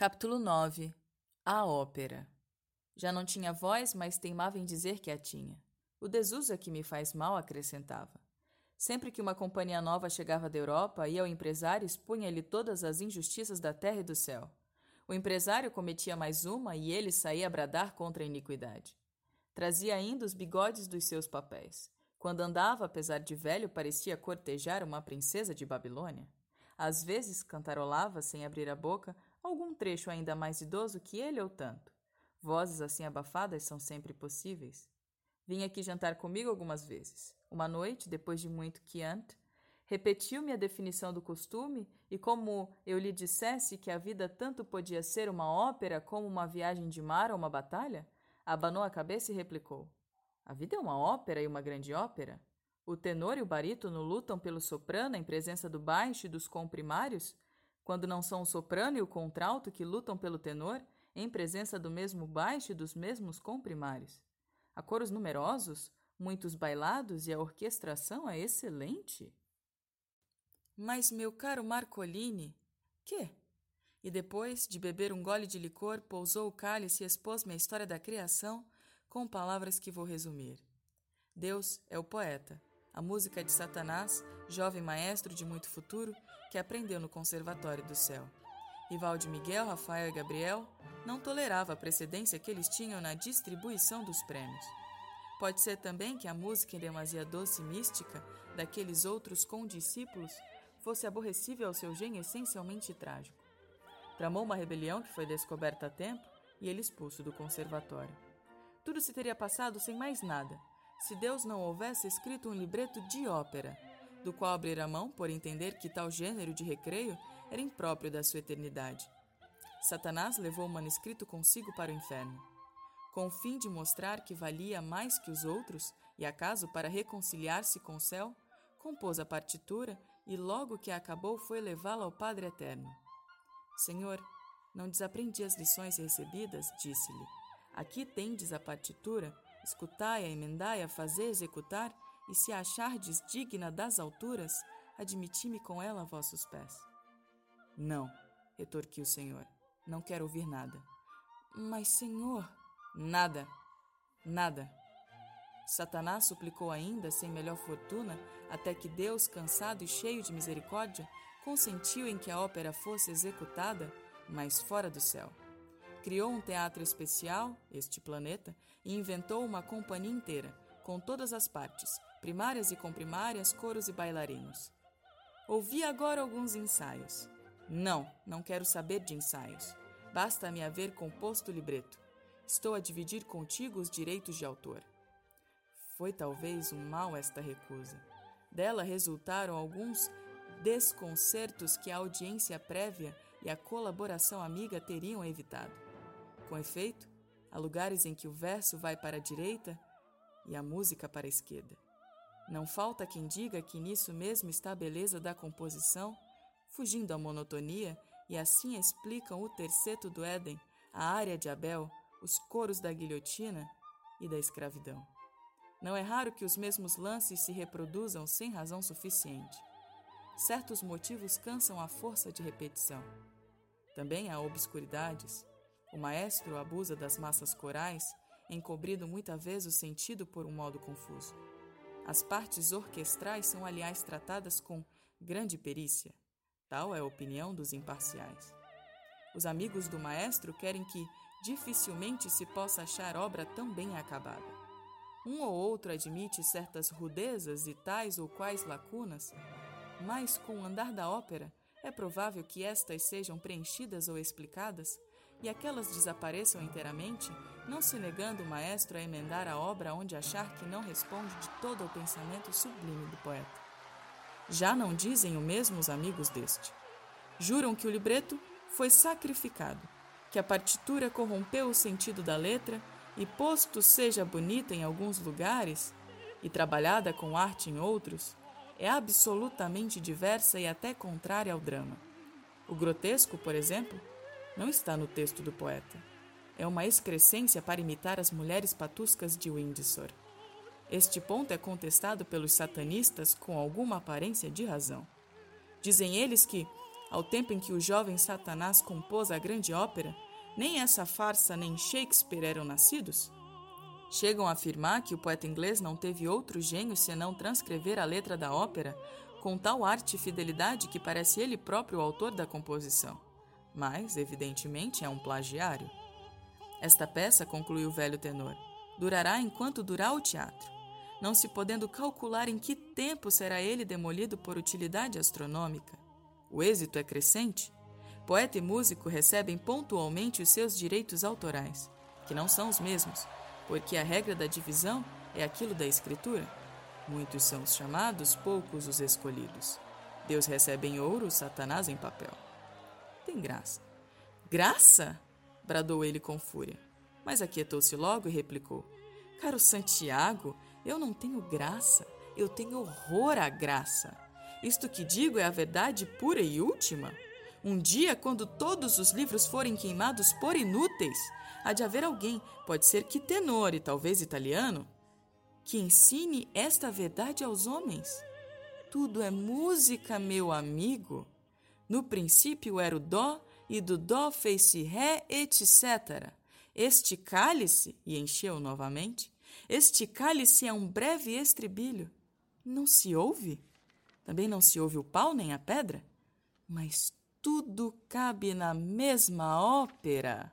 Capítulo 9 A Ópera Já não tinha voz, mas teimava em dizer que a tinha. O desuso é que me faz mal, acrescentava. Sempre que uma companhia nova chegava da Europa, ia ao empresário e expunha-lhe todas as injustiças da terra e do céu. O empresário cometia mais uma e ele saía a bradar contra a iniquidade. Trazia ainda os bigodes dos seus papéis. Quando andava, apesar de velho, parecia cortejar uma princesa de Babilônia. Às vezes cantarolava, sem abrir a boca, algum trecho ainda mais idoso que ele ou tanto. Vozes assim abafadas são sempre possíveis. Vim aqui jantar comigo algumas vezes. Uma noite, depois de muito quiante, repetiu-me a definição do costume e, como eu lhe dissesse que a vida tanto podia ser uma ópera como uma viagem de mar ou uma batalha, abanou a cabeça e replicou: A vida é uma ópera e uma grande ópera? O tenor e o barítono lutam pelo soprano em presença do baixo e dos comprimários? Quando não são o soprano e o contralto que lutam pelo tenor, em presença do mesmo baixo e dos mesmos comprimários. Há coros numerosos, muitos bailados e a orquestração é excelente. Mas, meu caro Marcolini, que? E depois de beber um gole de licor, pousou o cálice e expôs-me a história da criação com palavras que vou resumir. Deus é o poeta, a música de Satanás, jovem maestro de muito futuro, que aprendeu no Conservatório do Céu. Rival de Miguel, Rafael e Gabriel, não tolerava a precedência que eles tinham na distribuição dos prêmios. Pode ser também que a música em demasia doce e mística daqueles outros condiscípulos fosse aborrecível ao seu gênio essencialmente trágico. Tramou uma rebelião que foi descoberta a tempo e ele expulso do conservatório. Tudo se teria passado sem mais nada, se Deus não houvesse escrito um libreto de ópera, do qual abrir a mão por entender que tal gênero de recreio era impróprio da sua eternidade. Satanás levou o manuscrito consigo para o inferno, com o fim de mostrar que valia mais que os outros e, acaso, para reconciliar-se com o céu, compôs a partitura e, logo que a acabou, foi levá-la ao Padre Eterno. Senhor, não desaprendi as lições recebidas, disse-lhe. Aqui tendes a partitura Escutai-a, emendai-a, fazer executar, e se achardes digna das alturas, admiti-me com ela a vossos pés. Não, retorquiu o Senhor, não quero ouvir nada. Mas, Senhor. Nada, nada. Satanás suplicou ainda, sem melhor fortuna, até que Deus, cansado e cheio de misericórdia, consentiu em que a ópera fosse executada, mas fora do céu. Criou um teatro especial, este planeta, e inventou uma companhia inteira, com todas as partes, primárias e comprimárias, coros e bailarinos. Ouvi agora alguns ensaios. Não, não quero saber de ensaios. Basta-me haver composto o libreto. Estou a dividir contigo os direitos de autor. Foi talvez um mal esta recusa. Dela resultaram alguns desconcertos que a audiência prévia e a colaboração amiga teriam evitado. Com efeito, há lugares em que o verso vai para a direita e a música para a esquerda. Não falta quem diga que nisso mesmo está a beleza da composição, fugindo à monotonia, e assim explicam o terceto do Éden, a área de Abel, os coros da guilhotina e da escravidão. Não é raro que os mesmos lances se reproduzam sem razão suficiente. Certos motivos cansam a força de repetição. Também há obscuridades, o maestro abusa das massas corais, encobrindo muita vez o sentido por um modo confuso. As partes orquestrais são, aliás, tratadas com grande perícia. Tal é a opinião dos imparciais. Os amigos do maestro querem que dificilmente se possa achar obra tão bem acabada. Um ou outro admite certas rudezas e tais ou quais lacunas, mas com o andar da ópera é provável que estas sejam preenchidas ou explicadas e aquelas desapareçam inteiramente, não se negando o maestro a emendar a obra onde achar que não responde de todo ao pensamento sublime do poeta. Já não dizem o mesmo os amigos deste. Juram que o libreto foi sacrificado, que a partitura corrompeu o sentido da letra e, posto seja bonita em alguns lugares e trabalhada com arte em outros, é absolutamente diversa e até contrária ao drama. O grotesco, por exemplo, não está no texto do poeta. É uma excrescência para imitar as mulheres patuscas de Windsor. Este ponto é contestado pelos satanistas com alguma aparência de razão. Dizem eles que, Ao tempo em que o jovem Satanás compôs a grande ópera, nem essa farsa nem Shakespeare eram nascidos? Chegam a afirmar que o poeta inglês não teve outro gênio senão transcrever a letra da ópera com tal arte e fidelidade que parece ele próprio o autor da composição. Mas, evidentemente, é um plagiário. Esta peça, conclui o velho tenor, durará enquanto durar o teatro, não se podendo calcular em que tempo será ele demolido por utilidade astronômica. O êxito é crescente. Poeta e músico recebem pontualmente os seus direitos autorais, que não são os mesmos, porque a regra da divisão é aquilo da escritura. Muitos são os chamados, poucos os escolhidos. Deus recebe em ouro, Satanás em papel. Tem graça. Graça? bradou ele com fúria. Mas aquietou-se logo e replicou: Caro Santiago, eu não tenho graça, eu tenho horror à graça. Isto que digo é a verdade pura e última. Um dia, quando todos os livros forem queimados por inúteis, há de haver alguém, pode ser que tenor e talvez italiano, que ensine esta verdade aos homens. Tudo é música, meu amigo. No princípio era o dó, e do dó fez-se ré, etc. Este cálice, e encheu novamente, este cálice é um breve estribilho. Não se ouve? Também não se ouve o pau nem a pedra? Mas tudo cabe na mesma ópera.